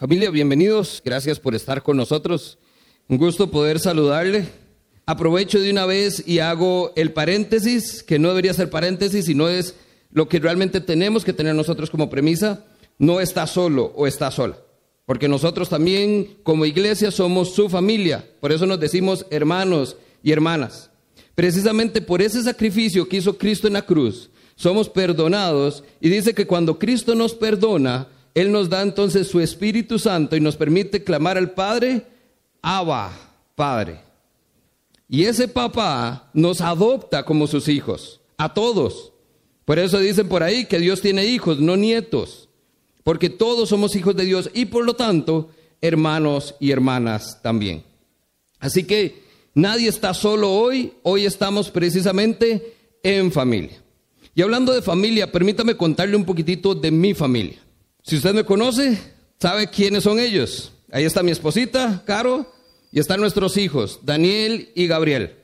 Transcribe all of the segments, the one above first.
Familia, bienvenidos. Gracias por estar con nosotros. Un gusto poder saludarle. Aprovecho de una vez y hago el paréntesis, que no debería ser paréntesis, sino es lo que realmente tenemos que tener nosotros como premisa. No está solo o está sola. Porque nosotros también como iglesia somos su familia. Por eso nos decimos hermanos y hermanas. Precisamente por ese sacrificio que hizo Cristo en la cruz, somos perdonados y dice que cuando Cristo nos perdona, él nos da entonces su Espíritu Santo y nos permite clamar al Padre, Abba, Padre. Y ese papá nos adopta como sus hijos, a todos. Por eso dicen por ahí que Dios tiene hijos, no nietos, porque todos somos hijos de Dios y por lo tanto hermanos y hermanas también. Así que nadie está solo hoy, hoy estamos precisamente en familia. Y hablando de familia, permítame contarle un poquitito de mi familia. Si usted me conoce, sabe quiénes son ellos. Ahí está mi esposita, Caro, y están nuestros hijos, Daniel y Gabriel.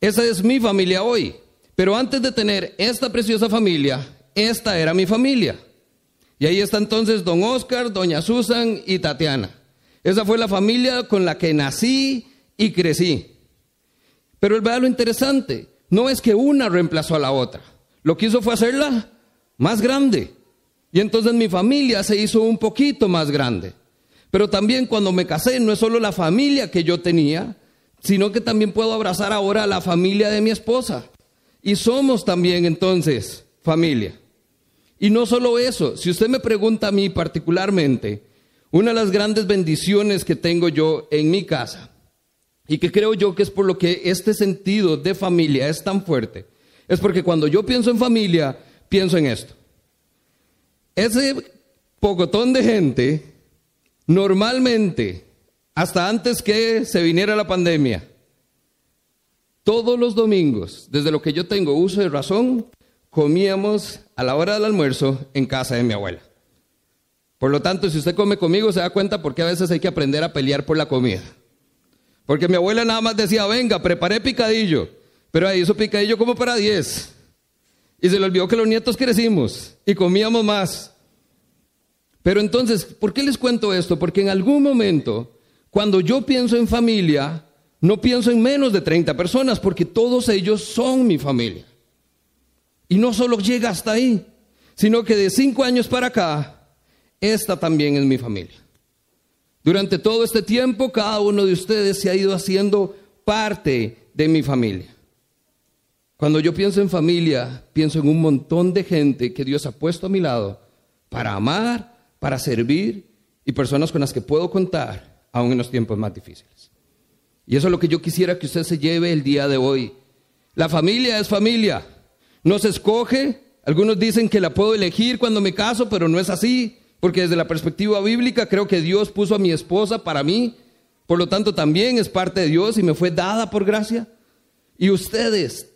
Esa es mi familia hoy. Pero antes de tener esta preciosa familia, esta era mi familia. Y ahí está entonces don Oscar, doña Susan y Tatiana. Esa fue la familia con la que nací y crecí. Pero vea lo interesante, no es que una reemplazó a la otra. Lo que hizo fue hacerla más grande. Y entonces mi familia se hizo un poquito más grande. Pero también cuando me casé, no es solo la familia que yo tenía, sino que también puedo abrazar ahora a la familia de mi esposa. Y somos también entonces familia. Y no solo eso, si usted me pregunta a mí particularmente, una de las grandes bendiciones que tengo yo en mi casa, y que creo yo que es por lo que este sentido de familia es tan fuerte, es porque cuando yo pienso en familia, pienso en esto. Ese pocotón de gente, normalmente, hasta antes que se viniera la pandemia, todos los domingos, desde lo que yo tengo uso de razón, comíamos a la hora del almuerzo en casa de mi abuela. Por lo tanto, si usted come conmigo, se da cuenta porque a veces hay que aprender a pelear por la comida. Porque mi abuela nada más decía, venga, preparé picadillo, pero ahí hizo picadillo como para 10. Y se le olvidó que los nietos crecimos y comíamos más. Pero entonces, ¿por qué les cuento esto? Porque en algún momento, cuando yo pienso en familia, no pienso en menos de 30 personas, porque todos ellos son mi familia. Y no solo llega hasta ahí, sino que de cinco años para acá, esta también es mi familia. Durante todo este tiempo, cada uno de ustedes se ha ido haciendo parte de mi familia. Cuando yo pienso en familia, pienso en un montón de gente que Dios ha puesto a mi lado para amar, para servir y personas con las que puedo contar aún en los tiempos más difíciles. Y eso es lo que yo quisiera que usted se lleve el día de hoy. La familia es familia. No se escoge. Algunos dicen que la puedo elegir cuando me caso, pero no es así. Porque desde la perspectiva bíblica creo que Dios puso a mi esposa para mí. Por lo tanto, también es parte de Dios y me fue dada por gracia. Y ustedes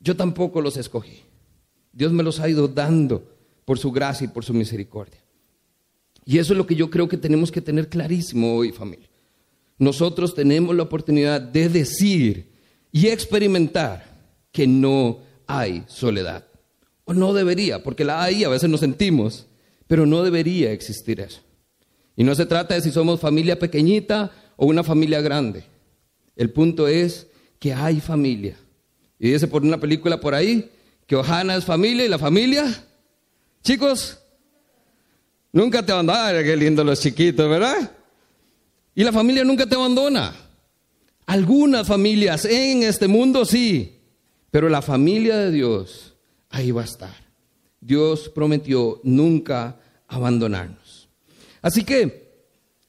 yo tampoco los escogí. Dios me los ha ido dando por su gracia y por su misericordia. Y eso es lo que yo creo que tenemos que tener clarísimo hoy, familia. Nosotros tenemos la oportunidad de decir y experimentar que no hay soledad. O no debería, porque la hay, a veces nos sentimos, pero no debería existir eso. Y no se trata de si somos familia pequeñita o una familia grande. El punto es que hay familia y dice por una película por ahí que Ohana es familia y la familia, chicos, nunca te abandona. Qué lindo los chiquitos, ¿verdad? Y la familia nunca te abandona. Algunas familias en este mundo sí, pero la familia de Dios ahí va a estar. Dios prometió nunca abandonarnos. Así que,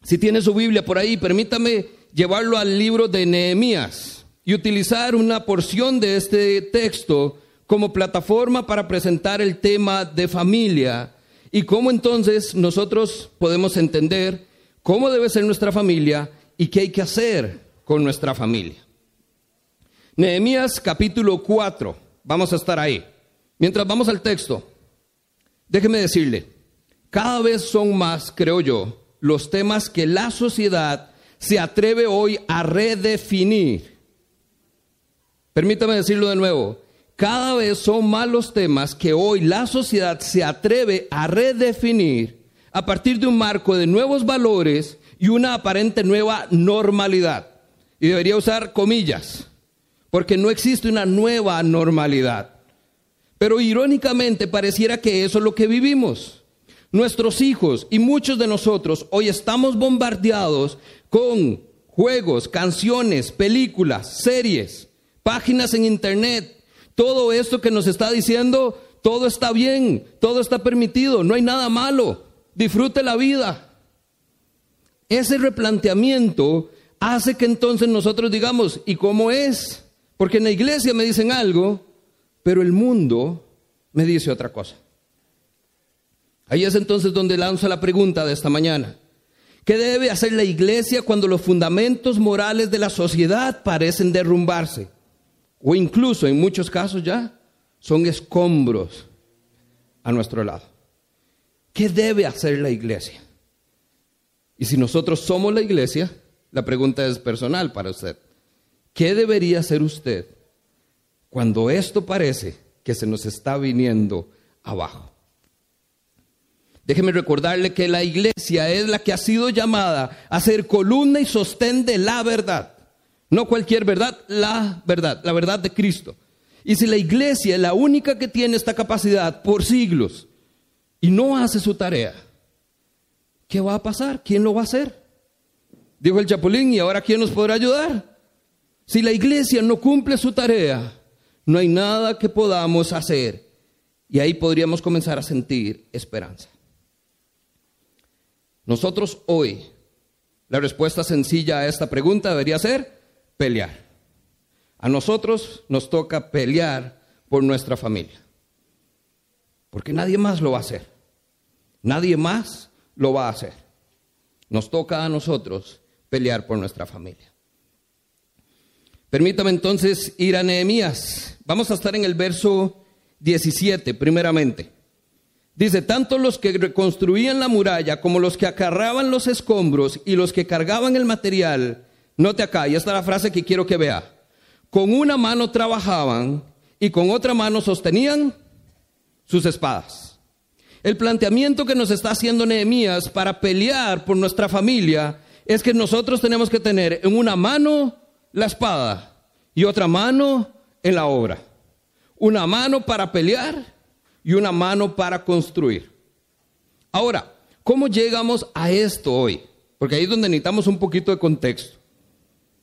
si tiene su Biblia por ahí, permítame llevarlo al libro de Nehemías y utilizar una porción de este texto como plataforma para presentar el tema de familia y cómo entonces nosotros podemos entender cómo debe ser nuestra familia y qué hay que hacer con nuestra familia. Nehemías capítulo 4, vamos a estar ahí. Mientras vamos al texto, déjeme decirle, cada vez son más, creo yo, los temas que la sociedad se atreve hoy a redefinir Permítame decirlo de nuevo. Cada vez son más los temas que hoy la sociedad se atreve a redefinir, a partir de un marco de nuevos valores y una aparente nueva normalidad. Y debería usar comillas, porque no existe una nueva normalidad. Pero irónicamente pareciera que eso es lo que vivimos. Nuestros hijos y muchos de nosotros hoy estamos bombardeados con juegos, canciones, películas, series, páginas en internet, todo esto que nos está diciendo, todo está bien, todo está permitido, no hay nada malo, disfrute la vida. Ese replanteamiento hace que entonces nosotros digamos, ¿y cómo es? Porque en la iglesia me dicen algo, pero el mundo me dice otra cosa. Ahí es entonces donde lanzo la pregunta de esta mañana. ¿Qué debe hacer la iglesia cuando los fundamentos morales de la sociedad parecen derrumbarse? O incluso en muchos casos ya son escombros a nuestro lado. ¿Qué debe hacer la iglesia? Y si nosotros somos la iglesia, la pregunta es personal para usted. ¿Qué debería hacer usted cuando esto parece que se nos está viniendo abajo? Déjeme recordarle que la iglesia es la que ha sido llamada a ser columna y sostén de la verdad. No cualquier verdad, la verdad, la verdad de Cristo. Y si la iglesia es la única que tiene esta capacidad por siglos y no hace su tarea, ¿qué va a pasar? ¿Quién lo va a hacer? Dijo el Chapulín, ¿y ahora quién nos podrá ayudar? Si la iglesia no cumple su tarea, no hay nada que podamos hacer. Y ahí podríamos comenzar a sentir esperanza. Nosotros hoy, la respuesta sencilla a esta pregunta debería ser pelear. A nosotros nos toca pelear por nuestra familia. Porque nadie más lo va a hacer. Nadie más lo va a hacer. Nos toca a nosotros pelear por nuestra familia. Permítame entonces ir a Nehemías. Vamos a estar en el verso 17, primeramente. Dice, tanto los que reconstruían la muralla como los que acarraban los escombros y los que cargaban el material, note acá, y esta es la frase que quiero que vea, con una mano trabajaban y con otra mano sostenían sus espadas. El planteamiento que nos está haciendo Nehemías para pelear por nuestra familia es que nosotros tenemos que tener en una mano la espada y otra mano en la obra. Una mano para pelear y una mano para construir. Ahora, ¿cómo llegamos a esto hoy? Porque ahí es donde necesitamos un poquito de contexto.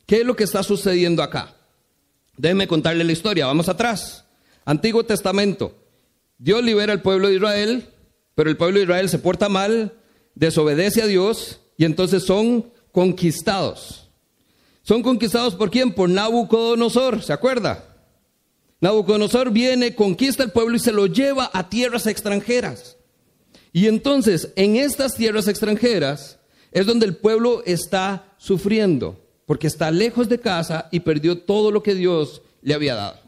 ¿Qué es lo que está sucediendo acá? Déjenme contarle la historia. Vamos atrás. Antiguo Testamento. Dios libera al pueblo de Israel, pero el pueblo de Israel se porta mal, desobedece a Dios y entonces son conquistados. ¿Son conquistados por quién? Por Nabucodonosor, ¿se acuerda? Nabucodonosor viene, conquista el pueblo y se lo lleva a tierras extranjeras. Y entonces, en estas tierras extranjeras es donde el pueblo está sufriendo, porque está lejos de casa y perdió todo lo que Dios le había dado.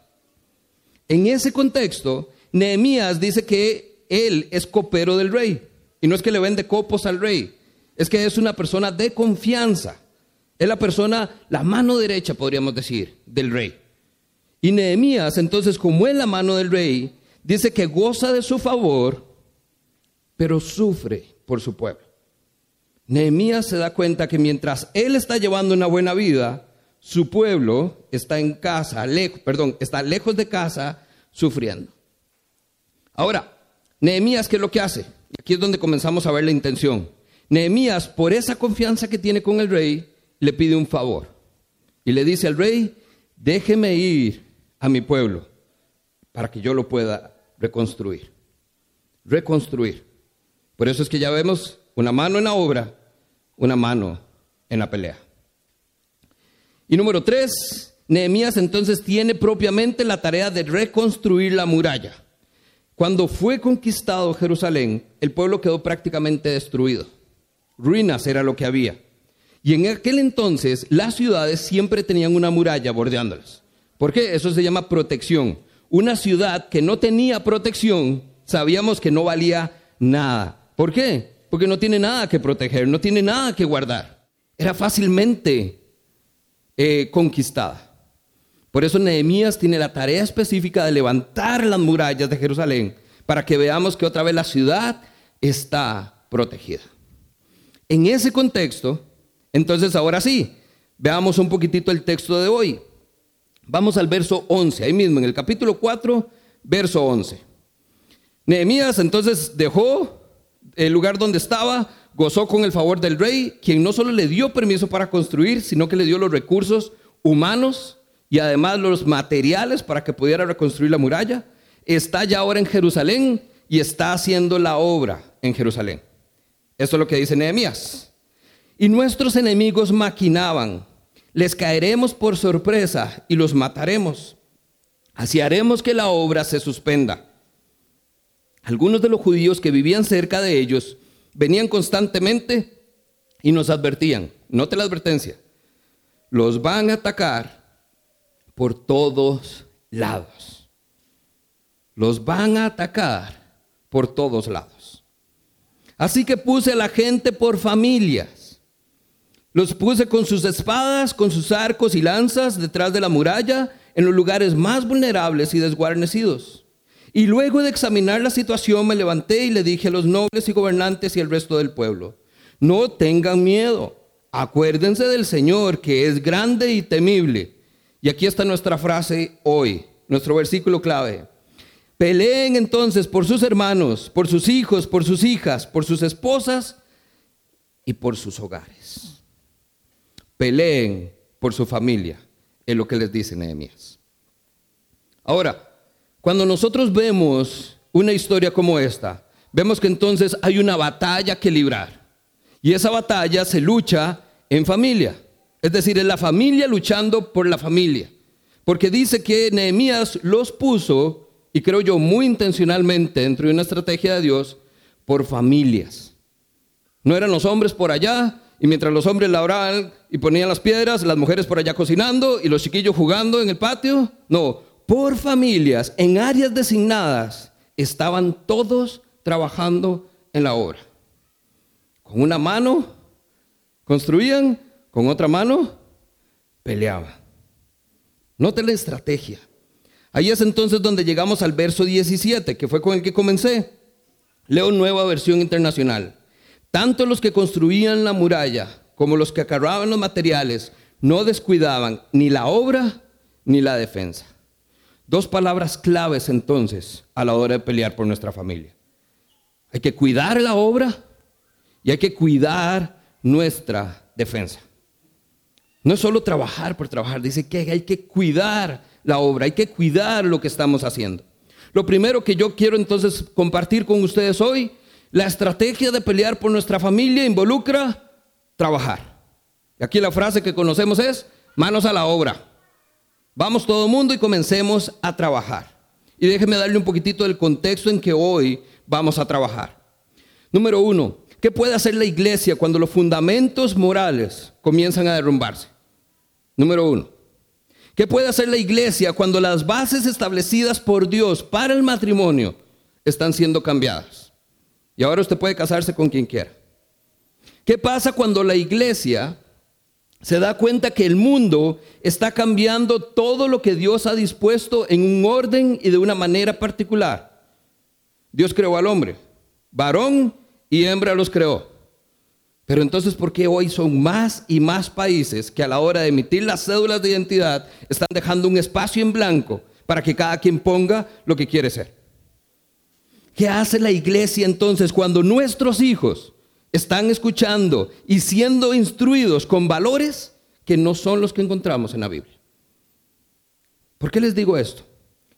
En ese contexto, Nehemías dice que él es copero del rey. Y no es que le vende copos al rey, es que es una persona de confianza. Es la persona, la mano derecha, podríamos decir, del rey. Y Nehemías, entonces, como es la mano del rey, dice que goza de su favor, pero sufre por su pueblo. Nehemías se da cuenta que mientras él está llevando una buena vida, su pueblo está en casa, lejos, perdón, está lejos de casa, sufriendo. Ahora, Nehemías, ¿qué es lo que hace? Aquí es donde comenzamos a ver la intención. Nehemías, por esa confianza que tiene con el rey, le pide un favor. Y le dice al rey, déjeme ir a mi pueblo para que yo lo pueda reconstruir. Reconstruir. Por eso es que ya vemos una mano en la obra, una mano en la pelea. Y número tres, Nehemías entonces tiene propiamente la tarea de reconstruir la muralla. Cuando fue conquistado Jerusalén, el pueblo quedó prácticamente destruido. Ruinas era lo que había. Y en aquel entonces las ciudades siempre tenían una muralla bordeándolas. ¿Por qué? Eso se llama protección. Una ciudad que no tenía protección, sabíamos que no valía nada. ¿Por qué? Porque no tiene nada que proteger, no tiene nada que guardar. Era fácilmente eh, conquistada. Por eso Nehemías tiene la tarea específica de levantar las murallas de Jerusalén para que veamos que otra vez la ciudad está protegida. En ese contexto, entonces ahora sí, veamos un poquitito el texto de hoy. Vamos al verso 11, ahí mismo, en el capítulo 4, verso 11. Nehemías entonces dejó el lugar donde estaba, gozó con el favor del rey, quien no solo le dio permiso para construir, sino que le dio los recursos humanos y además los materiales para que pudiera reconstruir la muralla. Está ya ahora en Jerusalén y está haciendo la obra en Jerusalén. Esto es lo que dice Nehemías. Y nuestros enemigos maquinaban, les caeremos por sorpresa y los mataremos. Así haremos que la obra se suspenda. Algunos de los judíos que vivían cerca de ellos venían constantemente y nos advertían, note la advertencia, los van a atacar por todos lados. Los van a atacar por todos lados. Así que puse a la gente por familias. Los puse con sus espadas, con sus arcos y lanzas detrás de la muralla, en los lugares más vulnerables y desguarnecidos. Y luego de examinar la situación me levanté y le dije a los nobles y gobernantes y al resto del pueblo, no tengan miedo, acuérdense del Señor que es grande y temible. Y aquí está nuestra frase hoy, nuestro versículo clave. Peleen entonces por sus hermanos, por sus hijos, por sus hijas, por sus esposas y por sus hogares. Peleen por su familia, es lo que les dice Nehemías. Ahora, cuando nosotros vemos una historia como esta, vemos que entonces hay una batalla que librar. Y esa batalla se lucha en familia. Es decir, es la familia luchando por la familia. Porque dice que Nehemías los puso y creo yo muy intencionalmente dentro de una estrategia de Dios, por familias. No eran los hombres por allá y mientras los hombres labraban y ponían las piedras, las mujeres por allá cocinando y los chiquillos jugando en el patio. No, por familias, en áreas designadas, estaban todos trabajando en la obra. Con una mano construían, con otra mano peleaban. Note la estrategia. Ahí es entonces donde llegamos al verso 17, que fue con el que comencé. Leo nueva versión internacional. Tanto los que construían la muralla como los que acarraban los materiales no descuidaban ni la obra ni la defensa. Dos palabras claves entonces a la hora de pelear por nuestra familia. Hay que cuidar la obra y hay que cuidar nuestra defensa. No es solo trabajar por trabajar, dice que hay que cuidar la obra, hay que cuidar lo que estamos haciendo. Lo primero que yo quiero entonces compartir con ustedes hoy, la estrategia de pelear por nuestra familia involucra trabajar. Y aquí la frase que conocemos es, manos a la obra. Vamos todo el mundo y comencemos a trabajar. Y déjeme darle un poquitito del contexto en que hoy vamos a trabajar. Número uno, ¿qué puede hacer la iglesia cuando los fundamentos morales comienzan a derrumbarse? Número uno, ¿Qué puede hacer la iglesia cuando las bases establecidas por Dios para el matrimonio están siendo cambiadas? Y ahora usted puede casarse con quien quiera. ¿Qué pasa cuando la iglesia se da cuenta que el mundo está cambiando todo lo que Dios ha dispuesto en un orden y de una manera particular? Dios creó al hombre, varón y hembra los creó. Pero entonces, ¿por qué hoy son más y más países que a la hora de emitir las cédulas de identidad están dejando un espacio en blanco para que cada quien ponga lo que quiere ser? ¿Qué hace la iglesia entonces cuando nuestros hijos están escuchando y siendo instruidos con valores que no son los que encontramos en la Biblia? ¿Por qué les digo esto?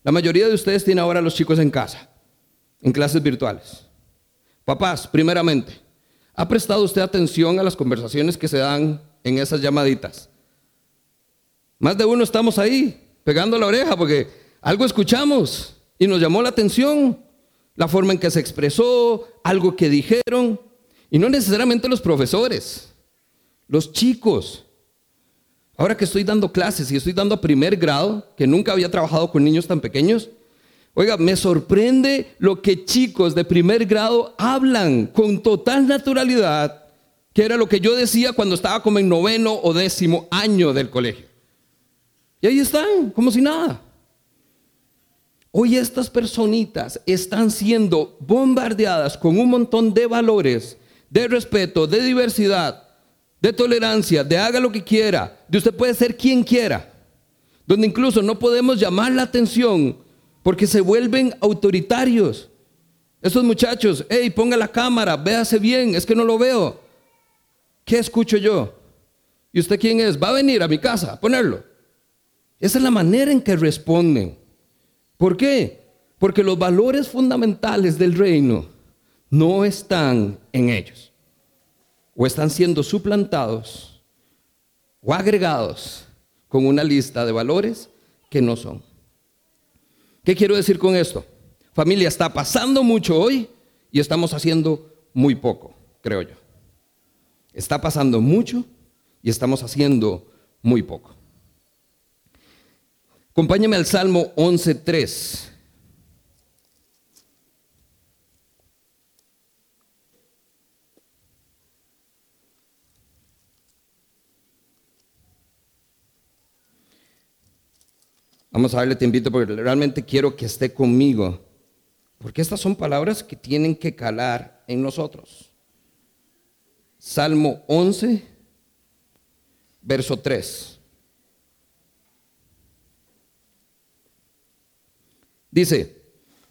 La mayoría de ustedes tienen ahora a los chicos en casa, en clases virtuales. Papás, primeramente, ¿Ha prestado usted atención a las conversaciones que se dan en esas llamaditas? Más de uno estamos ahí, pegando la oreja, porque algo escuchamos y nos llamó la atención, la forma en que se expresó, algo que dijeron, y no necesariamente los profesores, los chicos. Ahora que estoy dando clases y estoy dando a primer grado, que nunca había trabajado con niños tan pequeños, Oiga, me sorprende lo que chicos de primer grado hablan con total naturalidad, que era lo que yo decía cuando estaba como en noveno o décimo año del colegio. Y ahí están, como si nada. Hoy estas personitas están siendo bombardeadas con un montón de valores, de respeto, de diversidad, de tolerancia, de haga lo que quiera, de usted puede ser quien quiera, donde incluso no podemos llamar la atención porque se vuelven autoritarios. Esos muchachos, hey, ponga la cámara, véase bien, es que no lo veo. ¿Qué escucho yo? ¿Y usted quién es? Va a venir a mi casa a ponerlo. Esa es la manera en que responden. ¿Por qué? Porque los valores fundamentales del reino no están en ellos. O están siendo suplantados o agregados con una lista de valores que no son. ¿Qué quiero decir con esto? Familia, está pasando mucho hoy y estamos haciendo muy poco, creo yo. Está pasando mucho y estamos haciendo muy poco. Acompáñame al Salmo 11.3. Vamos a darle te invito porque realmente quiero que esté conmigo. Porque estas son palabras que tienen que calar en nosotros. Salmo 11, verso 3. Dice,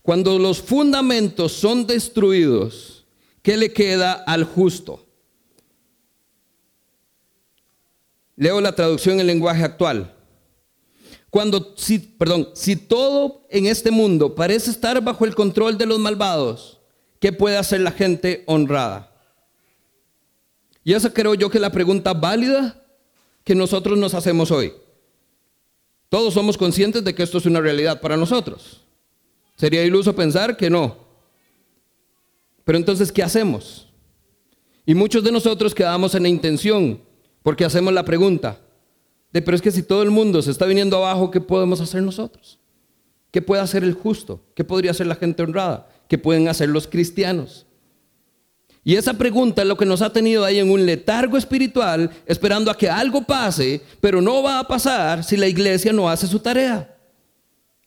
cuando los fundamentos son destruidos, ¿qué le queda al justo? Leo la traducción en lenguaje actual. Cuando, si, perdón, si todo en este mundo parece estar bajo el control de los malvados, ¿qué puede hacer la gente honrada? Y esa creo yo que es la pregunta válida que nosotros nos hacemos hoy. Todos somos conscientes de que esto es una realidad para nosotros. Sería iluso pensar que no. Pero entonces, ¿qué hacemos? Y muchos de nosotros quedamos en la intención porque hacemos la pregunta pero es que si todo el mundo se está viniendo abajo, ¿qué podemos hacer nosotros? ¿Qué puede hacer el justo? ¿Qué podría hacer la gente honrada? ¿Qué pueden hacer los cristianos? Y esa pregunta es lo que nos ha tenido ahí en un letargo espiritual, esperando a que algo pase, pero no va a pasar si la iglesia no hace su tarea.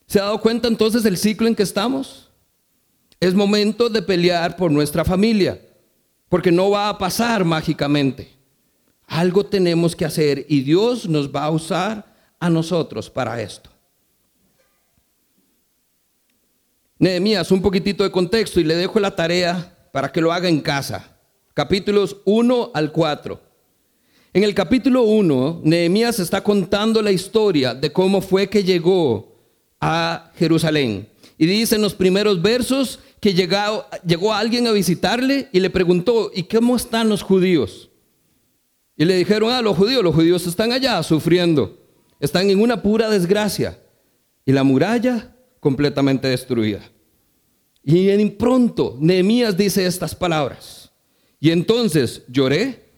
¿Se ha dado cuenta entonces del ciclo en que estamos? Es momento de pelear por nuestra familia, porque no va a pasar mágicamente. Algo tenemos que hacer y Dios nos va a usar a nosotros para esto. Nehemías, un poquitito de contexto y le dejo la tarea para que lo haga en casa. Capítulos 1 al 4. En el capítulo 1, Nehemías está contando la historia de cómo fue que llegó a Jerusalén. Y dice en los primeros versos que llegó, llegó alguien a visitarle y le preguntó, ¿y cómo están los judíos? Y le dijeron, a ah, los judíos, los judíos están allá sufriendo, están en una pura desgracia. Y la muralla completamente destruida. Y en pronto Nehemías dice estas palabras. Y entonces lloré,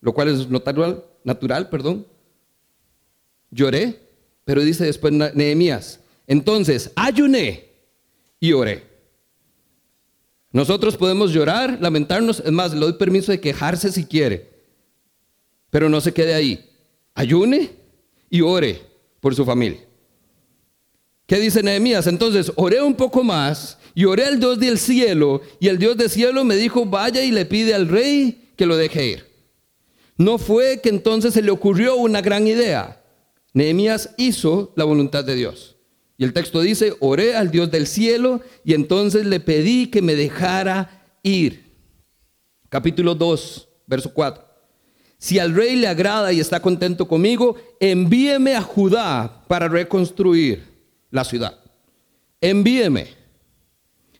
lo cual es natural, natural, perdón. Lloré pero dice después Nehemías, entonces ayuné y oré. Nosotros podemos llorar, lamentarnos, es más, le doy permiso de quejarse si quiere, pero no se quede ahí. Ayune y ore por su familia. ¿Qué dice Nehemías? Entonces oré un poco más y oré al Dios del cielo y el Dios del cielo me dijo, vaya y le pide al rey que lo deje ir. No fue que entonces se le ocurrió una gran idea. Nehemías hizo la voluntad de Dios. Y el texto dice, oré al Dios del cielo y entonces le pedí que me dejara ir. Capítulo 2, verso 4. Si al rey le agrada y está contento conmigo, envíeme a Judá para reconstruir la ciudad. Envíeme.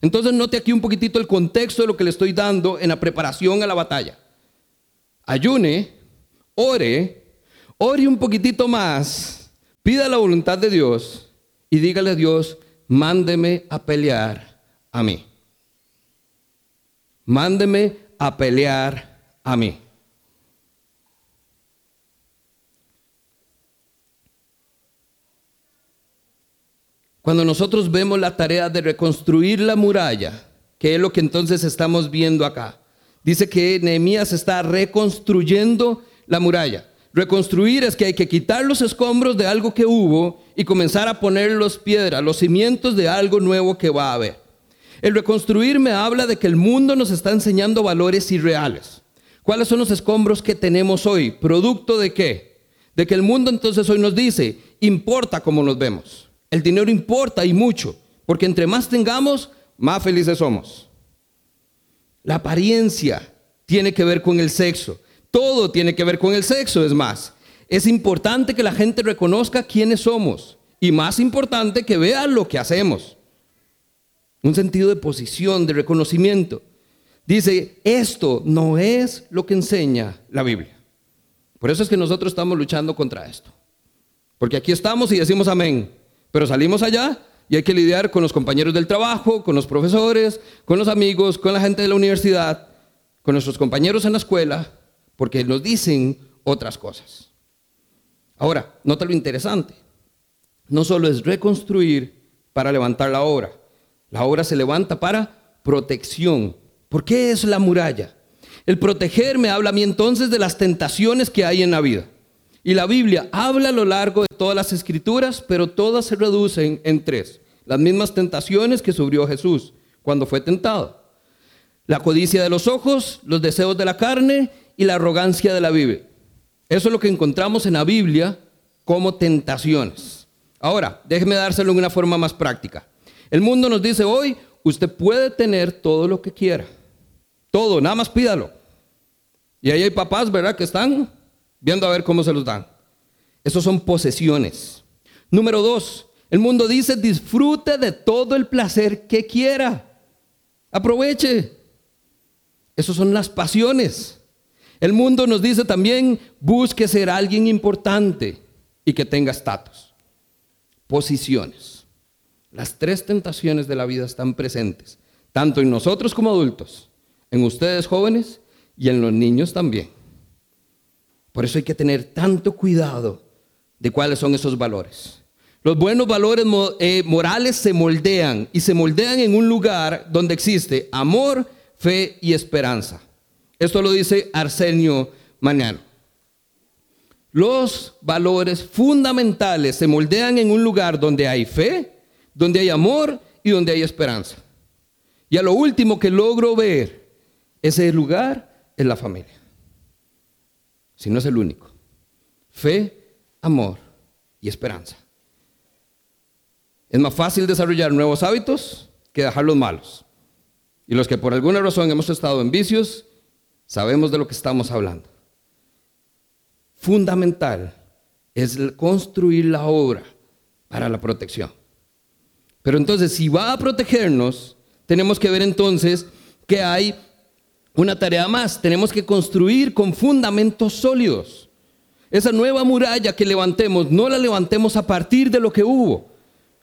Entonces note aquí un poquitito el contexto de lo que le estoy dando en la preparación a la batalla. Ayune, ore, ore un poquitito más, pida la voluntad de Dios y dígale a Dios, mándeme a pelear a mí. Mándeme a pelear a mí. Cuando nosotros vemos la tarea de reconstruir la muralla, que es lo que entonces estamos viendo acá, dice que Nehemías está reconstruyendo la muralla. Reconstruir es que hay que quitar los escombros de algo que hubo y comenzar a poner los piedras, los cimientos de algo nuevo que va a haber. El reconstruir me habla de que el mundo nos está enseñando valores irreales. ¿Cuáles son los escombros que tenemos hoy? ¿Producto de qué? De que el mundo entonces hoy nos dice, importa cómo nos vemos. El dinero importa y mucho, porque entre más tengamos, más felices somos. La apariencia tiene que ver con el sexo. Todo tiene que ver con el sexo, es más. Es importante que la gente reconozca quiénes somos y más importante que vea lo que hacemos. Un sentido de posición, de reconocimiento. Dice, esto no es lo que enseña la Biblia. Por eso es que nosotros estamos luchando contra esto. Porque aquí estamos y decimos amén, pero salimos allá y hay que lidiar con los compañeros del trabajo, con los profesores, con los amigos, con la gente de la universidad, con nuestros compañeros en la escuela, porque nos dicen otras cosas. Ahora, nota lo interesante. No solo es reconstruir para levantar la obra. La obra se levanta para protección. ¿Por qué es la muralla? El proteger me habla a mí entonces de las tentaciones que hay en la vida. Y la Biblia habla a lo largo de todas las escrituras, pero todas se reducen en tres. Las mismas tentaciones que sufrió Jesús cuando fue tentado. La codicia de los ojos, los deseos de la carne y la arrogancia de la Biblia. Eso es lo que encontramos en la Biblia como tentaciones. Ahora, déjeme dárselo en una forma más práctica. El mundo nos dice hoy, usted puede tener todo lo que quiera. Todo, nada más pídalo. Y ahí hay papás, ¿verdad? Que están viendo a ver cómo se los dan. Esos son posesiones. Número dos, el mundo dice, disfrute de todo el placer que quiera. Aproveche. Esas son las pasiones. El mundo nos dice también, busque ser alguien importante y que tenga estatus. Posiciones. Las tres tentaciones de la vida están presentes, tanto en nosotros como adultos, en ustedes jóvenes y en los niños también. Por eso hay que tener tanto cuidado de cuáles son esos valores. Los buenos valores eh, morales se moldean y se moldean en un lugar donde existe amor, fe y esperanza. Esto lo dice Arsenio Mañano. Los valores fundamentales se moldean en un lugar donde hay fe, donde hay amor y donde hay esperanza. Y a lo último que logro ver, ese lugar es la familia. Si no es el único. Fe, amor y esperanza. Es más fácil desarrollar nuevos hábitos que dejar los malos. Y los que por alguna razón hemos estado en vicios, sabemos de lo que estamos hablando. Fundamental es construir la obra para la protección. Pero entonces, si va a protegernos, tenemos que ver entonces que hay una tarea más. Tenemos que construir con fundamentos sólidos. Esa nueva muralla que levantemos, no la levantemos a partir de lo que hubo,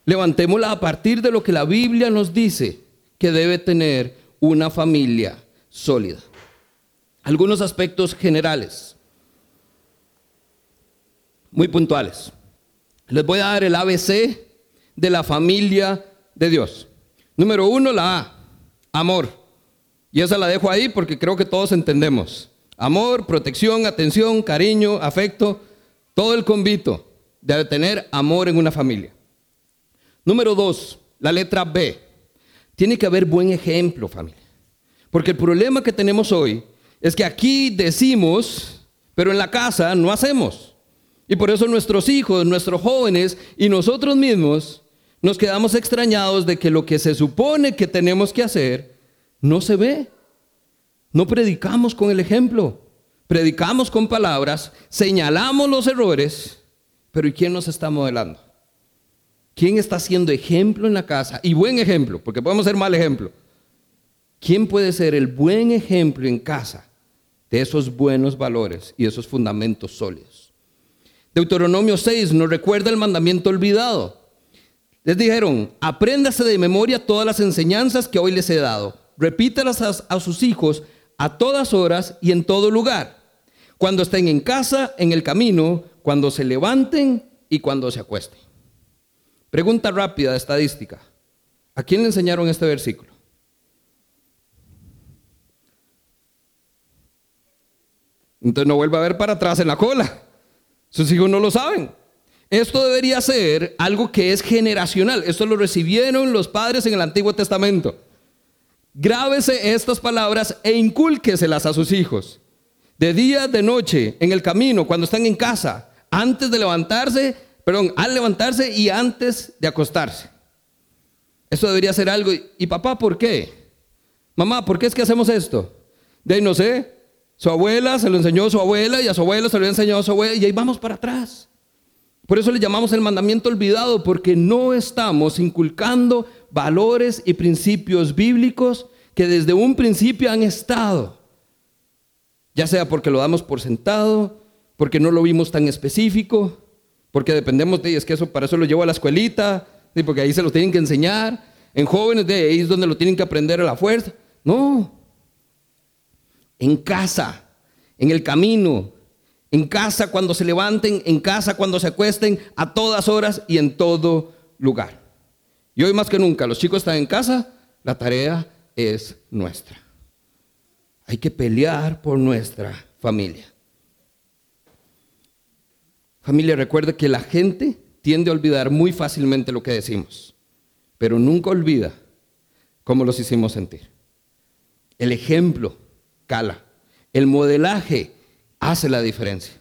Levantémosla a partir de lo que la Biblia nos dice que debe tener una familia sólida. Algunos aspectos generales, muy puntuales. Les voy a dar el ABC de la familia de Dios. Número uno, la A, amor. Y esa la dejo ahí porque creo que todos entendemos. Amor, protección, atención, cariño, afecto, todo el convito de tener amor en una familia. Número dos, la letra B. Tiene que haber buen ejemplo, familia. Porque el problema que tenemos hoy es que aquí decimos, pero en la casa no hacemos. Y por eso nuestros hijos, nuestros jóvenes y nosotros mismos nos quedamos extrañados de que lo que se supone que tenemos que hacer no se ve. No predicamos con el ejemplo, predicamos con palabras, señalamos los errores, pero ¿y quién nos está modelando? ¿Quién está siendo ejemplo en la casa? Y buen ejemplo, porque podemos ser mal ejemplo. ¿Quién puede ser el buen ejemplo en casa de esos buenos valores y esos fundamentos sólidos? Deuteronomio 6 nos recuerda el mandamiento olvidado. Les dijeron, apréndase de memoria todas las enseñanzas que hoy les he dado. Repítelas a, sus hijos a todas horas y en todo lugar. Cuando estén en casa, en el camino, cuando se levanten y cuando se acuesten. Pregunta rápida de estadística. ¿A quién le enseñaron este versículo? Entonces no vuelva a ver para atrás en la cola. Sus hijos no lo saben. Esto debería ser algo que es generacional. Esto lo recibieron los padres en el Antiguo Testamento. Grábese estas palabras e incúlqueselas a sus hijos. De día, de noche, en el camino, cuando están en casa, antes de levantarse, perdón, al levantarse y antes de acostarse. Esto debería ser algo. ¿Y papá por qué? Mamá, ¿por qué es que hacemos esto? De ahí no sé. Su abuela se lo enseñó a su abuela y a su abuela se lo enseñó a su abuela y ahí vamos para atrás. Por eso le llamamos el mandamiento olvidado, porque no estamos inculcando valores y principios bíblicos que desde un principio han estado. Ya sea porque lo damos por sentado, porque no lo vimos tan específico, porque dependemos de ellos, que eso para eso lo llevo a la escuelita, porque ahí se lo tienen que enseñar. En jóvenes de ahí es donde lo tienen que aprender a la fuerza. No. En casa, en el camino, en casa cuando se levanten, en casa cuando se acuesten, a todas horas y en todo lugar. Y hoy más que nunca, los chicos están en casa, la tarea es nuestra. Hay que pelear por nuestra familia. Familia, recuerde que la gente tiende a olvidar muy fácilmente lo que decimos, pero nunca olvida cómo los hicimos sentir. El ejemplo cala, el modelaje hace la diferencia.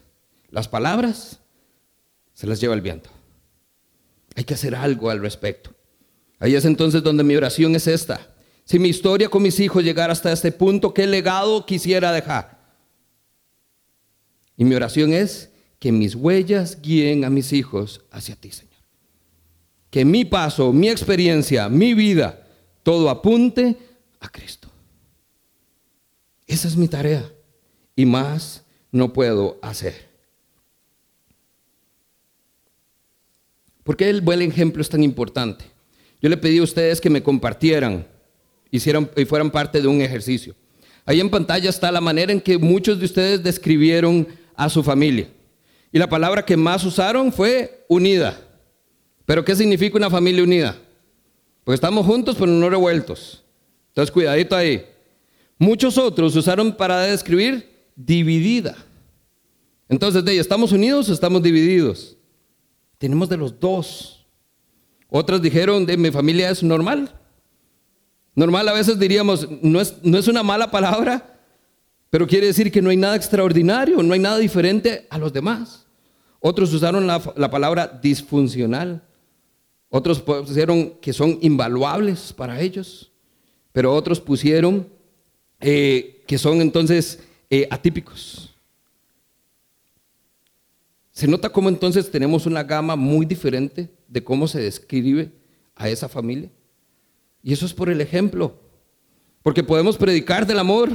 Las palabras se las lleva el viento. Hay que hacer algo al respecto. Ahí es entonces donde mi oración es esta. Si mi historia con mis hijos llegara hasta este punto, ¿qué legado quisiera dejar? Y mi oración es que mis huellas guíen a mis hijos hacia ti, Señor. Que mi paso, mi experiencia, mi vida, todo apunte a Cristo. Esa es mi tarea. Y más no puedo hacer. ¿Por qué el buen ejemplo es tan importante? Yo le pedí a ustedes que me compartieran, hicieran y fueran parte de un ejercicio. Ahí en pantalla está la manera en que muchos de ustedes describieron a su familia. Y la palabra que más usaron fue unida. ¿Pero qué significa una familia unida? Pues estamos juntos pero no revueltos. Entonces cuidadito ahí. Muchos otros usaron para describir dividida. Entonces, de ¿estamos unidos o estamos divididos? Tenemos de los dos. Otras dijeron, de mi familia es normal. Normal a veces diríamos, no es, no es una mala palabra, pero quiere decir que no hay nada extraordinario, no hay nada diferente a los demás. Otros usaron la, la palabra disfuncional. Otros pusieron que son invaluables para ellos. Pero otros pusieron eh, que son entonces eh, atípicos. Se nota cómo entonces tenemos una gama muy diferente de cómo se describe a esa familia. Y eso es por el ejemplo. Porque podemos predicar del amor,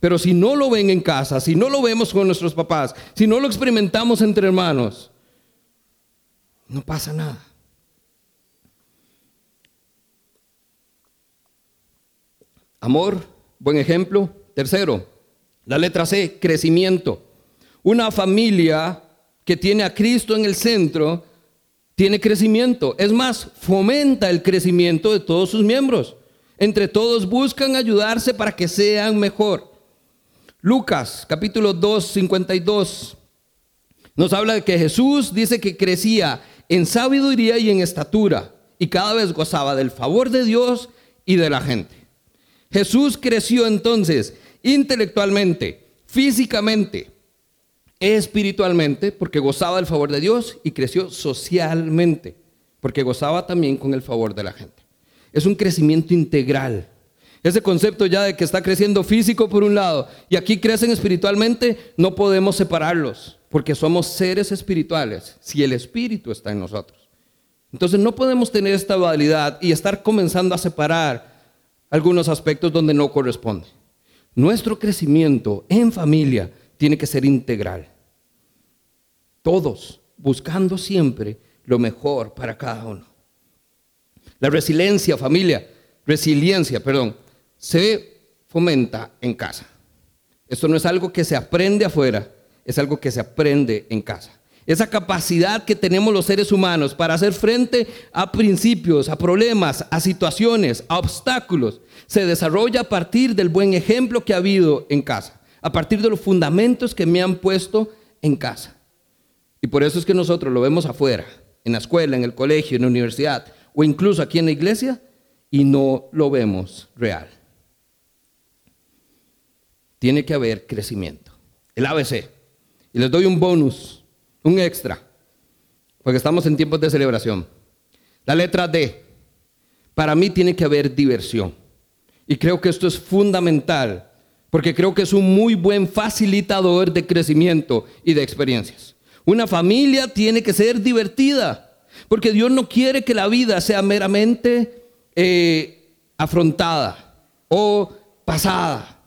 pero si no lo ven en casa, si no lo vemos con nuestros papás, si no lo experimentamos entre hermanos, no pasa nada. Amor, buen ejemplo. Tercero, la letra C, crecimiento. Una familia que tiene a Cristo en el centro tiene crecimiento. Es más, fomenta el crecimiento de todos sus miembros. Entre todos buscan ayudarse para que sean mejor. Lucas capítulo 2, 52 nos habla de que Jesús dice que crecía en sabiduría y en estatura y cada vez gozaba del favor de Dios y de la gente. Jesús creció entonces intelectualmente, físicamente, espiritualmente, porque gozaba del favor de Dios y creció socialmente, porque gozaba también con el favor de la gente. Es un crecimiento integral. Ese concepto ya de que está creciendo físico por un lado y aquí crecen espiritualmente, no podemos separarlos, porque somos seres espirituales si el espíritu está en nosotros. Entonces no podemos tener esta dualidad y estar comenzando a separar algunos aspectos donde no corresponde. Nuestro crecimiento en familia tiene que ser integral. Todos buscando siempre lo mejor para cada uno. La resiliencia, familia, resiliencia, perdón, se fomenta en casa. Esto no es algo que se aprende afuera, es algo que se aprende en casa. Esa capacidad que tenemos los seres humanos para hacer frente a principios, a problemas, a situaciones, a obstáculos, se desarrolla a partir del buen ejemplo que ha habido en casa, a partir de los fundamentos que me han puesto en casa. Y por eso es que nosotros lo vemos afuera, en la escuela, en el colegio, en la universidad o incluso aquí en la iglesia y no lo vemos real. Tiene que haber crecimiento. El ABC. Y les doy un bonus, un extra, porque estamos en tiempos de celebración. La letra D. Para mí tiene que haber diversión. Y creo que esto es fundamental, porque creo que es un muy buen facilitador de crecimiento y de experiencias. Una familia tiene que ser divertida, porque Dios no quiere que la vida sea meramente eh, afrontada o pasada.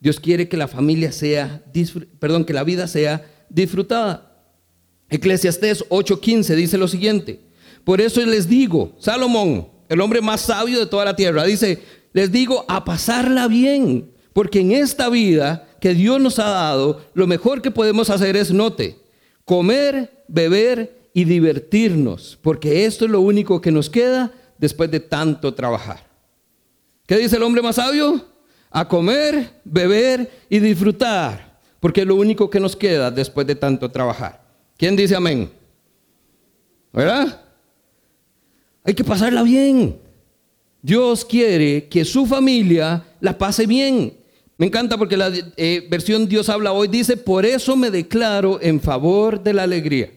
Dios quiere que la familia sea, perdón, que la vida sea disfrutada. Eclesiastés 8:15 dice lo siguiente: Por eso les digo, Salomón, el hombre más sabio de toda la tierra, dice: Les digo a pasarla bien, porque en esta vida que Dios nos ha dado, lo mejor que podemos hacer es, note, comer, beber y divertirnos, porque esto es lo único que nos queda después de tanto trabajar. ¿Qué dice el hombre más sabio? A comer, beber y disfrutar, porque es lo único que nos queda después de tanto trabajar. ¿Quién dice amén? ¿Verdad? Hay que pasarla bien. Dios quiere que su familia la pase bien. Me encanta porque la eh, versión Dios habla hoy dice, por eso me declaro en favor de la alegría.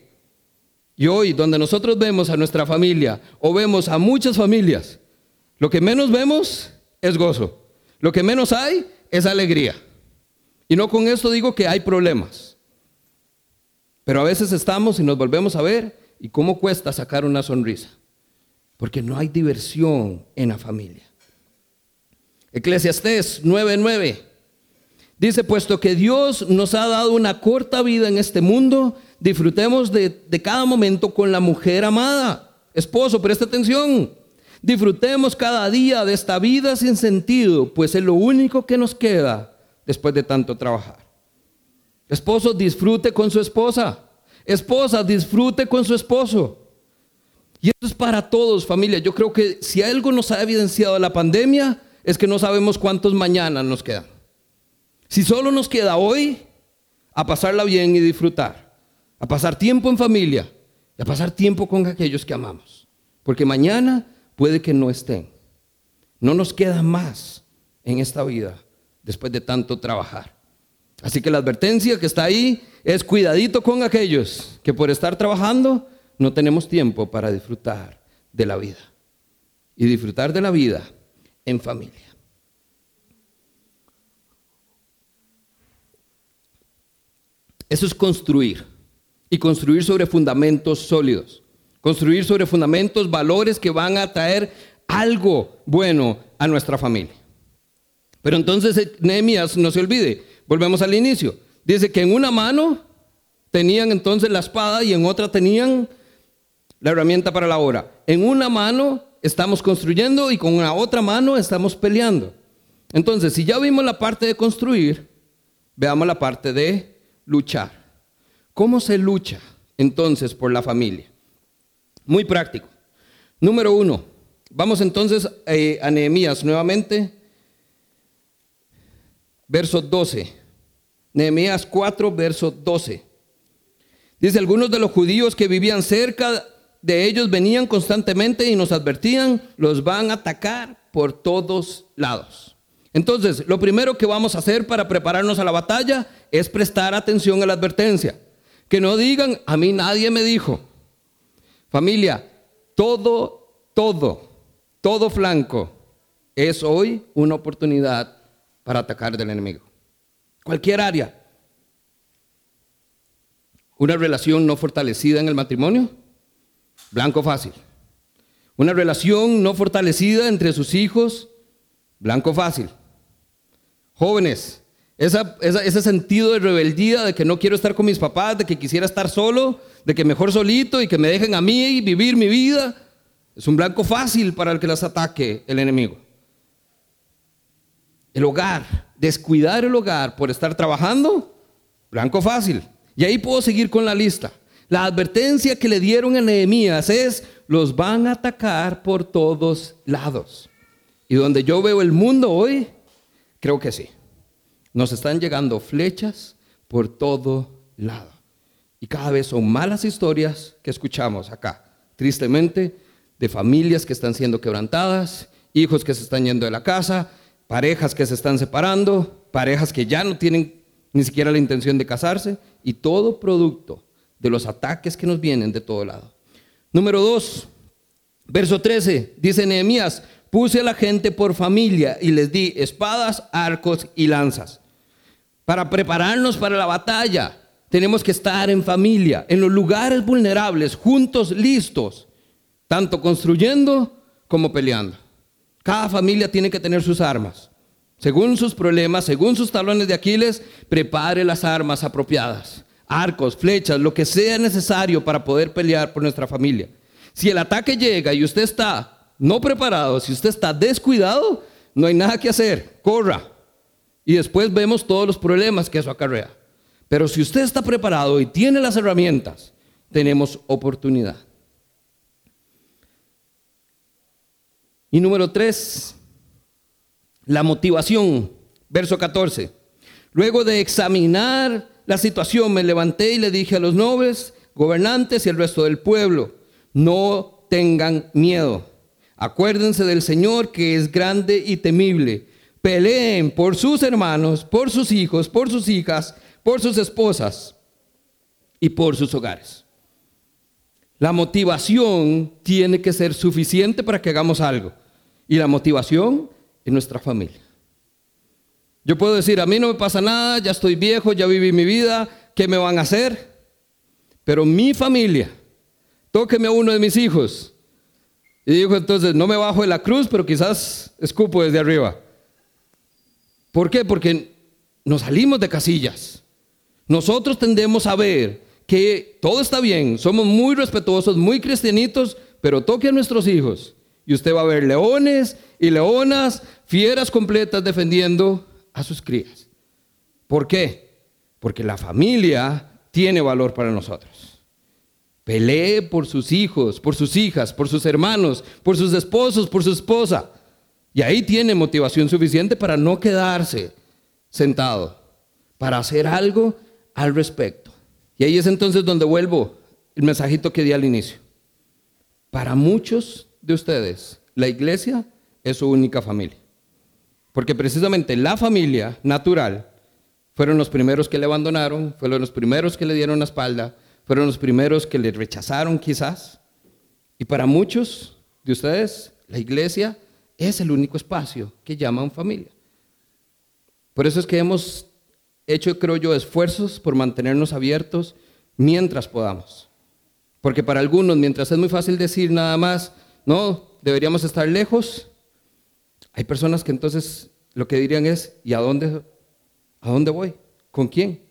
Y hoy, donde nosotros vemos a nuestra familia o vemos a muchas familias, lo que menos vemos es gozo. Lo que menos hay es alegría. Y no con esto digo que hay problemas. Pero a veces estamos y nos volvemos a ver y cómo cuesta sacar una sonrisa. Porque no hay diversión en la familia. Eclesiastés 9:9 Dice, puesto que Dios nos ha dado una corta vida en este mundo, disfrutemos de, cada momento con la mujer amada. Esposo, presta atención. Disfrutemos cada día de esta vida sin sentido, pues es lo único que nos queda después de tanto trabajar. Esposo, disfrute con su esposa. Esposa, disfrute con su esposo. Y esto es para todos, familia. Yo creo que si algo nos ha evidenciado la pandemia, es que no sabemos cuántos mañana nos quedan. Si solo nos queda hoy a pasarla bien y disfrutar, a pasar tiempo en familia y a pasar tiempo con aquellos que amamos, porque mañana puede que no estén. No nos queda más en esta vida después de tanto trabajar. Así que la advertencia que está ahí es cuidadito con aquellos que por estar trabajando no tenemos tiempo para disfrutar de la vida. Y disfrutar de la vida en familia. Eso es construir. Y construir sobre fundamentos sólidos. Construir sobre fundamentos, valores que van a traer algo bueno a nuestra familia. Pero entonces eh, Nehemías, no se olvide, volvemos al inicio. Dice que en una mano tenían entonces la espada y en otra tenían la herramienta para la obra. En una mano estamos construyendo y con la otra mano estamos peleando. Entonces, si ya vimos la parte de construir, veamos la parte de luchar. ¿Cómo se lucha entonces por la familia? Muy práctico. Número uno, vamos entonces eh, a Nehemías nuevamente, verso 12. Nehemías 4, verso 12. Dice, algunos de los judíos que vivían cerca de ellos venían constantemente y nos advertían, los van a atacar por todos lados. Entonces, lo primero que vamos a hacer para prepararnos a la batalla es prestar atención a la advertencia. Que no digan, a mí nadie me dijo. Familia, todo, todo, todo flanco es hoy una oportunidad para atacar del enemigo. Cualquier área. Una relación no fortalecida en el matrimonio, blanco fácil. Una relación no fortalecida entre sus hijos, blanco fácil. Jóvenes, ese sentido de rebeldía de que no quiero estar con mis papás, de que quisiera estar solo, de que mejor solito y que me dejen a mí vivir mi vida, es un blanco fácil para el que las ataque el enemigo. El hogar, descuidar el hogar por estar trabajando, blanco fácil. Y ahí puedo seguir con la lista. La advertencia que le dieron a Nehemías es, los van a atacar por todos lados. Y donde yo veo el mundo hoy, Creo que sí. Nos están llegando flechas por todo lado. Y cada vez son malas historias que escuchamos acá, tristemente, de familias que están siendo quebrantadas, hijos que se están yendo de la casa, parejas que se están separando, parejas que ya no tienen ni siquiera la intención de casarse, y todo producto de los ataques que nos vienen de todo lado. Número dos, verso 13, dice Nehemías, puse a la gente por familia y les di espadas, arcos y lanzas. Para prepararnos para la batalla, tenemos que estar en familia, en los lugares vulnerables, juntos, listos, tanto construyendo como peleando. Cada familia tiene que tener sus armas. Según sus problemas, según sus talones de Aquiles, prepare las armas apropiadas. Arcos, flechas, lo que sea necesario para poder pelear por nuestra familia. Si el ataque llega y usted está no preparado, si usted está descuidado, no hay nada que hacer. Corra. Y después vemos todos los problemas que eso acarrea. Pero si usted está preparado y tiene las herramientas, tenemos oportunidad. Y número tres, la motivación, verso 14. Luego de examinar la situación, me levanté y le dije a los nobles, gobernantes y el resto del pueblo, no tengan miedo. Acuérdense del Señor que es grande y temible. Peleen por sus hermanos, por sus hijos, por sus hijas, por sus esposas y por sus hogares. La motivación tiene que ser suficiente para que hagamos algo. Y la motivación en nuestra familia. Yo puedo decir, a mí no me pasa nada, ya estoy viejo, ya viví mi vida, ¿qué me van a hacer? Pero mi familia, tóqueme a uno de mis hijos. Y dijo entonces, no me bajo de la cruz, pero quizás escupo desde arriba. ¿Por qué? Porque nos salimos de casillas. Nosotros tendemos a ver que todo está bien, somos muy respetuosos, muy cristianitos, pero toque a nuestros hijos y usted va a ver leones y leonas, fieras completas defendiendo a sus crías. ¿Por qué? Porque la familia tiene valor para nosotros. Pelee por sus hijos, por sus hijas, por sus hermanos, por sus esposos, por su esposa. Y ahí tiene motivación suficiente para no quedarse sentado, para hacer algo al respecto. Y ahí es entonces donde vuelvo el mensajito que di al inicio. Para muchos de ustedes, la iglesia es su única familia. Porque precisamente la familia natural fueron los primeros que le abandonaron, fueron los primeros que le dieron la espalda, fueron los primeros que le rechazaron quizás. Y para muchos de ustedes, la iglesia es el único espacio que llaman familia. Por eso es que hemos hecho, creo yo, esfuerzos por mantenernos abiertos mientras podamos. Porque para algunos, mientras es muy fácil decir nada más, no, deberíamos estar lejos. Hay personas que entonces lo que dirían es, ¿y a dónde, a dónde voy? ¿Con quién?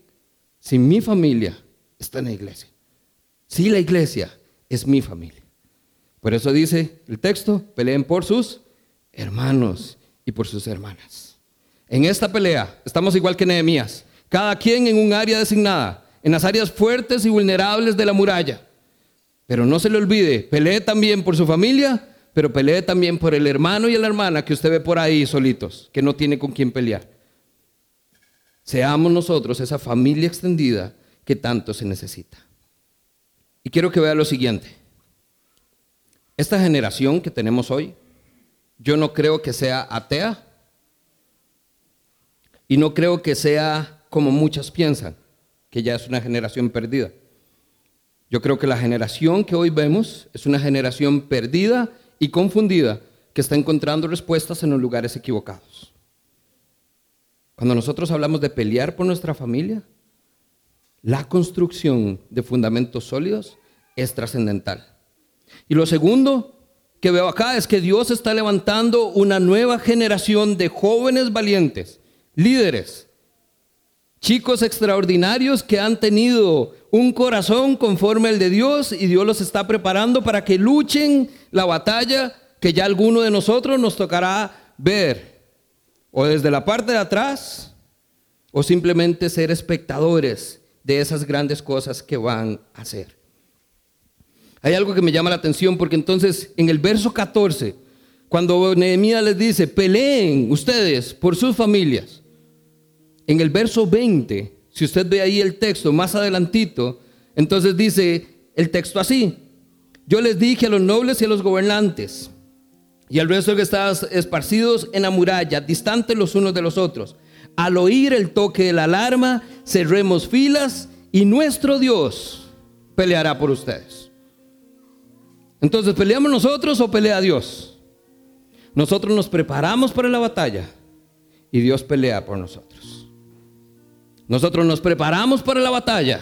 Si mi familia está en la iglesia. Si la iglesia es mi familia. Por eso dice el texto, peleen por sus hermanos y por sus hermanas. En esta pelea estamos igual que Nehemías, cada quien en un área designada, en las áreas fuertes y vulnerables de la muralla. Pero no se le olvide, pelee también por su familia, pero pelee también por el hermano y la hermana que usted ve por ahí solitos, que no tiene con quién pelear. Seamos nosotros esa familia extendida que tanto se necesita. Y quiero que vea lo siguiente. Esta generación que tenemos hoy, yo no creo que sea atea y no creo que sea como muchas piensan, que ya es una generación perdida. Yo creo que la generación que hoy vemos es una generación perdida y confundida que está encontrando respuestas en los lugares equivocados. Cuando nosotros hablamos de pelear por nuestra familia, la construcción de fundamentos sólidos es trascendental. Y lo segundo que veo acá es que Dios está levantando una nueva generación de jóvenes valientes, líderes, chicos extraordinarios que han tenido un corazón conforme al de Dios y Dios los está preparando para que luchen la batalla que ya alguno de nosotros nos tocará ver, o desde la parte de atrás, o simplemente ser espectadores de esas grandes cosas que van a hacer. Hay algo que me llama la atención porque entonces en el verso 14, cuando Nehemías les dice, peleen ustedes por sus familias, en el verso 20, si usted ve ahí el texto más adelantito, Entonces dice el texto así, yo les dije a los nobles y a los gobernantes y al resto que estaban esparcidos en la muralla, distantes los unos de los otros, al oír el toque de la alarma, cerremos filas y nuestro Dios peleará por ustedes. Entonces, ¿peleamos nosotros o pelea Dios? Nosotros nos preparamos para la batalla y Dios pelea por nosotros. Nosotros nos preparamos para la batalla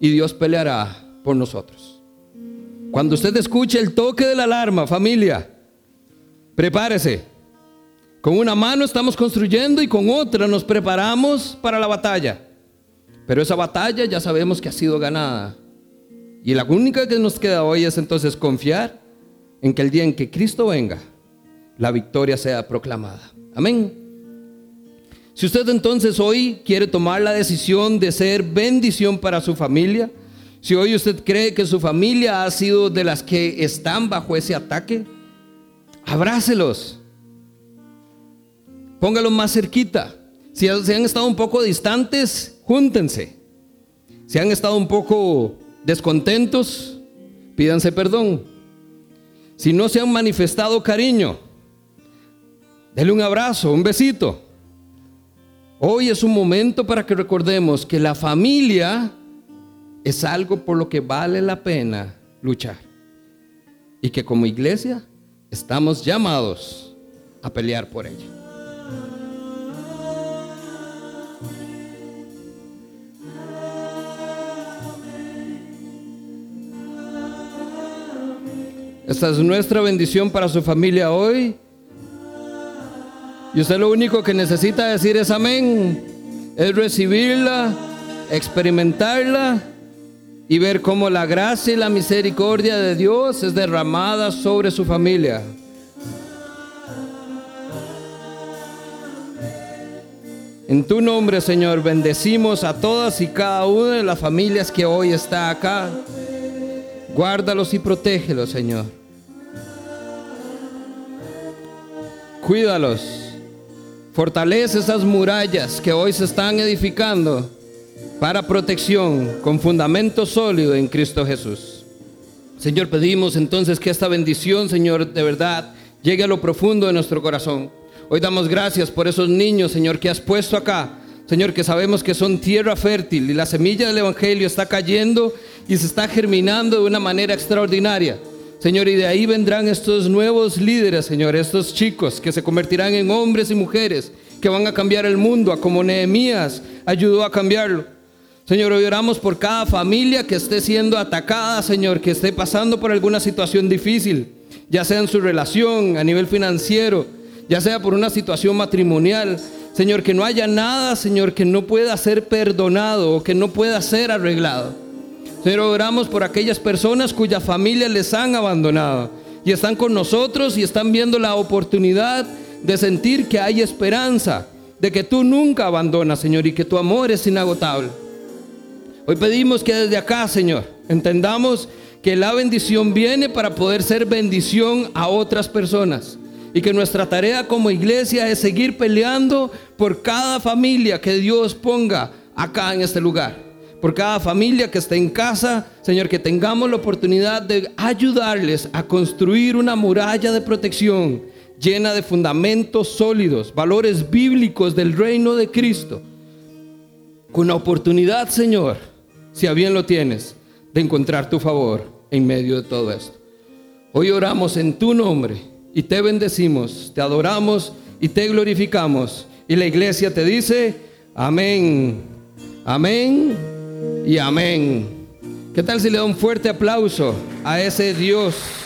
y Dios peleará por nosotros. Cuando usted escuche el toque de la alarma, familia, prepárese. Con una mano estamos construyendo y con otra nos preparamos para la batalla. Pero esa batalla ya sabemos que ha sido ganada. Y la única que nos queda hoy es entonces confiar en que el día en que Cristo venga, la victoria sea proclamada. Amén. Si usted entonces hoy quiere tomar la decisión de ser bendición para su familia, si hoy usted cree que su familia ha sido de las que están bajo ese ataque, abrácelos. Póngalos más cerquita. Si han estado un poco distantes, júntense. Si han estado un poco descontentos, pídanse perdón. Si no se han manifestado cariño, denle un abrazo, un besito. Hoy es un momento para que recordemos que la familia es algo por lo que vale la pena luchar. Y que como iglesia estamos llamados a pelear por ella. Esta es nuestra bendición para su familia hoy. Y usted lo único que necesita decir es amén. Es recibirla, experimentarla y ver cómo la gracia y la misericordia de Dios es derramada sobre su familia. En tu nombre, Señor, bendecimos a todas y cada una de las familias que hoy está acá. Guárdalos y protégelos, Señor. Cuídalos. Fortalece esas murallas que hoy se están edificando para protección con fundamento sólido en Cristo Jesús. Señor, pedimos entonces que esta bendición, Señor, de verdad llegue a lo profundo de nuestro corazón. Hoy damos gracias por esos niños, Señor, que has puesto acá. Señor, que sabemos que son tierra fértil y la semilla del Evangelio está cayendo y se está germinando de una manera extraordinaria. Señor, y de ahí vendrán estos nuevos líderes, Señor, estos chicos que se convertirán en hombres y mujeres que van a cambiar el mundo, a como Nehemías ayudó a cambiarlo. Señor, hoy oramos por cada familia que esté siendo atacada, Señor, que esté pasando por alguna situación difícil, ya sea en su relación, a nivel financiero, ya sea por una situación matrimonial. Señor, que no haya nada, Señor, que no pueda ser perdonado o que no pueda ser arreglado. Señor, oramos por aquellas personas cuya familia les han abandonado y están con nosotros y están viendo la oportunidad de sentir que hay esperanza, de que tú nunca abandonas, Señor, y que tu amor es inagotable. Hoy pedimos que desde acá, Señor, entendamos que la bendición viene para poder ser bendición a otras personas. Y que nuestra tarea como iglesia es seguir peleando por cada familia que Dios ponga acá en este lugar. Por cada familia que esté en casa, Señor, que tengamos la oportunidad de ayudarles a construir una muralla de protección llena de fundamentos sólidos, valores bíblicos del reino de Cristo. Con la oportunidad, Señor, si a bien lo tienes, de encontrar tu favor en medio de todo esto. Hoy oramos en tu nombre y te bendecimos, te adoramos y te glorificamos. Y la iglesia te dice, amén, amén y amén. ¿Qué tal si le da un fuerte aplauso a ese Dios?